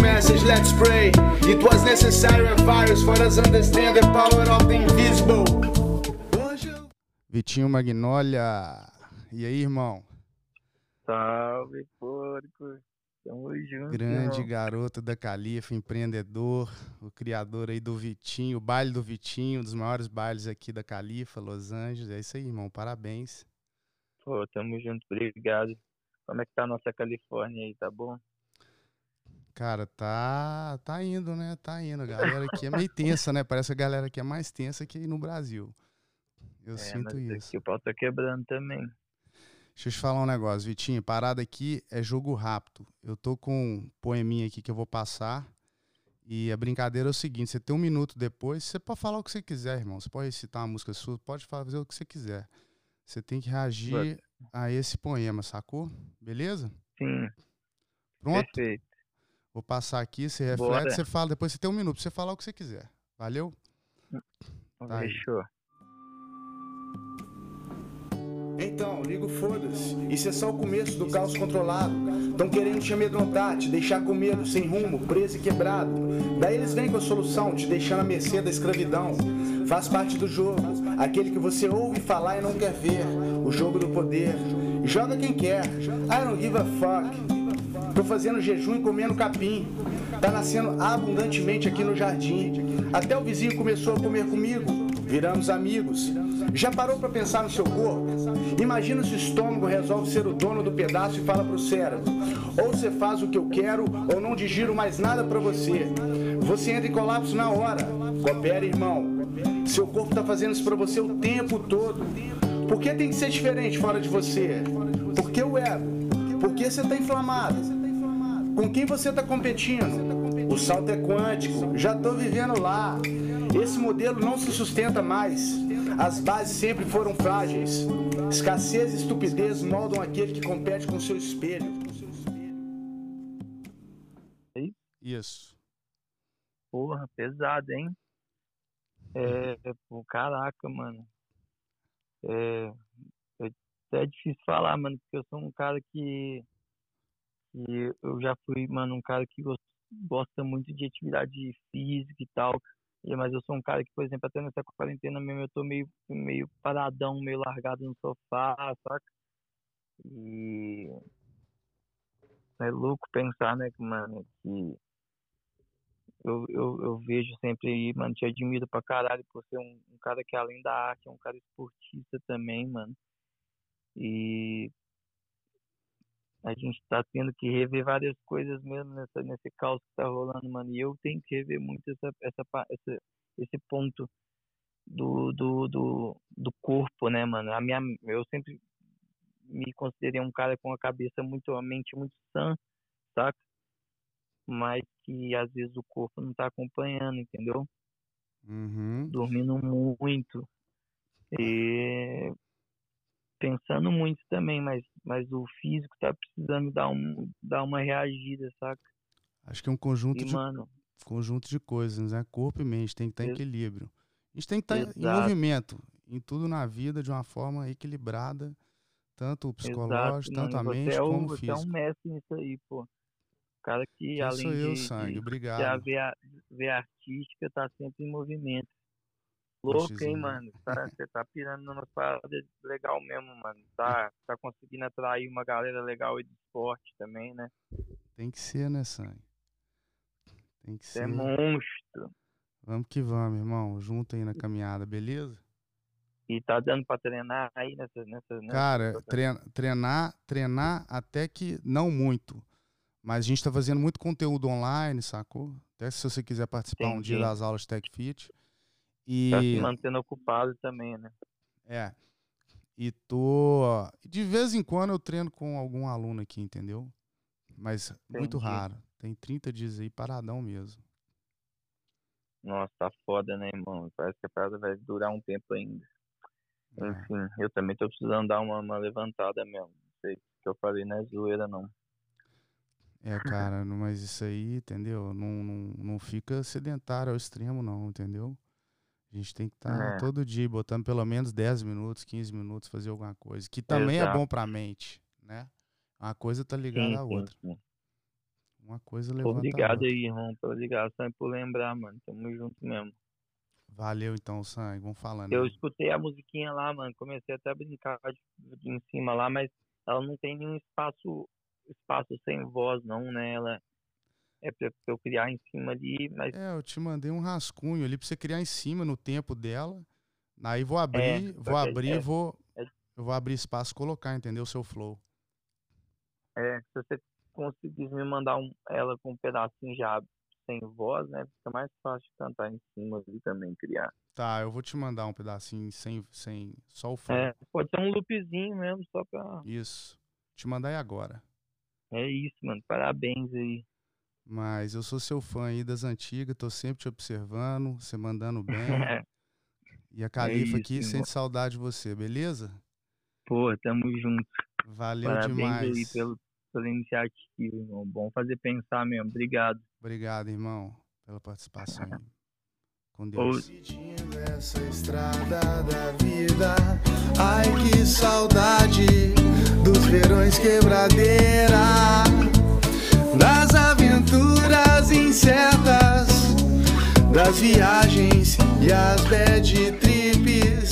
message, let's pray. It was necessary a virus for us understand the power of the invisible. Vitinho Magnólia. E aí, irmão? Salve, porco. Tamo junto. Grande irmão. garoto da Califa, empreendedor, o criador aí do Vitinho, o baile do Vitinho, um dos maiores bailes aqui da Califa, Los Angeles. É isso aí, irmão. Parabéns. Pô, tamo junto, obrigado. Como é que tá a nossa Califórnia aí, tá bom? Cara, tá, tá indo, né? Tá indo. A galera aqui é meio tensa, né? Parece que a galera aqui é mais tensa que aí no Brasil. Eu é, sinto isso. Aqui o pau tá quebrando também. Deixa eu te falar um negócio, Vitinho. Parada aqui é jogo rápido. Eu tô com um poeminha aqui que eu vou passar. E a brincadeira é o seguinte: você tem um minuto depois, você pode falar o que você quiser, irmão. Você pode recitar uma música sua, pode fazer o que você quiser. Você tem que reagir a esse poema, sacou? Beleza? Sim. Pronto? Perfeito. Vou passar aqui, você reflete, Bora. você fala, depois você tem um minuto pra você falar o que você quiser. Valeu? Tá aí. Fechou. Então, ligo foda-se. Isso é só o começo do caos controlado. Tão querendo te amedrontar, te deixar com medo, sem rumo, preso e quebrado. Daí eles vêm com a solução, te deixando à mercê da escravidão. Faz parte do jogo, aquele que você ouve falar e não quer ver. O jogo do poder. Joga quem quer. I don't give a fuck. Tô fazendo jejum e comendo capim. Tá nascendo abundantemente aqui no jardim. Até o vizinho começou a comer comigo. Viramos amigos. Já parou pra pensar no seu corpo? Imagina se o estômago resolve ser o dono do pedaço e fala pro cérebro: ou você faz o que eu quero, ou não digiro mais nada pra você. Você entra em colapso na hora. Coopera, irmão. Seu corpo tá fazendo isso pra você o tempo todo. Por que tem que ser diferente fora de você? Por que o ego? Por que você tá inflamado? Com quem você está competindo? O salto é quântico, já estou vivendo lá. Esse modelo não se sustenta mais. As bases sempre foram frágeis. Escassez e estupidez moldam aquele que compete com seu espelho. Isso. Porra, pesado, hein? É, pô, caraca, mano. É, é, é difícil falar, mano, porque eu sou um cara que, que eu já fui, mano, um cara que gos- gosta muito de atividade física e tal. Mas eu sou um cara que, por exemplo, até nessa quarentena mesmo, eu tô meio, meio paradão, meio largado no sofá, saca? E é louco pensar, né, que, mano, que eu, eu, eu vejo sempre aí, mano, te admiro pra caralho por ser um, um cara que além da arte é um cara esportista também, mano. E a gente tá tendo que rever várias coisas mesmo nessa, nesse caos que tá rolando, mano. E eu tenho que rever muito essa, essa, essa, esse ponto do, do, do, do corpo, né, mano? A minha, eu sempre me considerei um cara com a cabeça muito, a mente muito sã, saca? Mas que às vezes o corpo não tá acompanhando, entendeu? Uhum. Dormindo muito. E pensando muito também, mas, mas o físico tá precisando dar, um, dar uma reagida, saca? Acho que é um conjunto E, de, mano, conjunto de coisas, né? Corpo e mente tem que estar em Ex- equilíbrio. A gente tem que estar em Exato. movimento, em tudo na vida, de uma forma equilibrada, tanto o psicológico, exato, tanto a mano, mente você é, o, como o você é um físico. mestre nisso aí, pô. O cara que Quem além sou eu, de, sangue? de, Obrigado. de a veia, veia artística, tá sempre em movimento. Louco, hein, mano? Tá, você tá pirando numa parada legal mesmo, mano. Tá, tá conseguindo atrair uma galera legal aí do esporte também, né? Tem que ser, né, sangue? Tem que Você é ser. monstro. Vamos que vamos, irmão. Junto aí na caminhada, beleza? E tá dando pra treinar aí nessa. nessa, nessa Cara, treina- treinar, treinar até que não muito. Mas a gente tá fazendo muito conteúdo online, sacou? Até se você quiser participar um dia das aulas Tech Fit. E Tá se mantendo ocupado também, né? é. E tô. De vez em quando eu treino com algum aluno aqui, entendeu? Mas muito Entendi. raro. Tem 30 dias aí paradão mesmo. Nossa, tá foda, né, irmão? Parece que a parada vai durar um tempo ainda. É. Enfim, eu também tô precisando dar uma, uma levantada mesmo. Não sei se o que eu falei não é zoeira, não. É, cara, mas isso aí, entendeu? Não, não, não fica sedentário ao extremo, não, entendeu? A gente tem que estar É. todo dia botando pelo menos 10 minutos, 15 minutos, fazer alguma coisa. Que também é Exato. bom pra mente, né? Uma coisa tá ligada Sim, à sim, outra. sim. Uma coisa levanta Obrigado aí, irmão, pela ligação e por lembrar, mano. Tamo junto mesmo. Valeu então, Sangue. Vamos falando. Eu escutei a musiquinha lá, mano. Comecei até a brincar de, de em cima lá, mas ela não tem nenhum espaço espaço sem voz, não, né? Ela é pra eu criar em cima ali, mas. É, eu te mandei um rascunho ali pra você criar em cima no tempo dela. Aí vou abrir, é, vou abrir, é, vou. É, eu vou abrir espaço e colocar, entendeu? O seu flow. É, se você conseguisse me mandar um, ela com um pedacinho já sem voz, né? Fica mais fácil de cantar em cima ali também, criar. Tá, eu vou te mandar um pedacinho sem, sem só o flow. É, pode ser um loopzinho mesmo, só pra. Isso. Te mandar aí agora. É isso, mano. Parabéns aí. Mas eu sou seu fã aí das antigas, tô sempre te observando, você mandando bem. e a Califa é aqui irmão. sente saudade de você, beleza? Pô, tamo junto. Valeu Parabéns demais. aí pelo, pela iniciativa, irmão. Bom fazer pensar mesmo. Obrigado. Obrigado, irmão, pela participação. Com Deus. Essa estrada da vida, ai que saudade verões quebradeira, das aventuras incertas, das viagens e as bad trips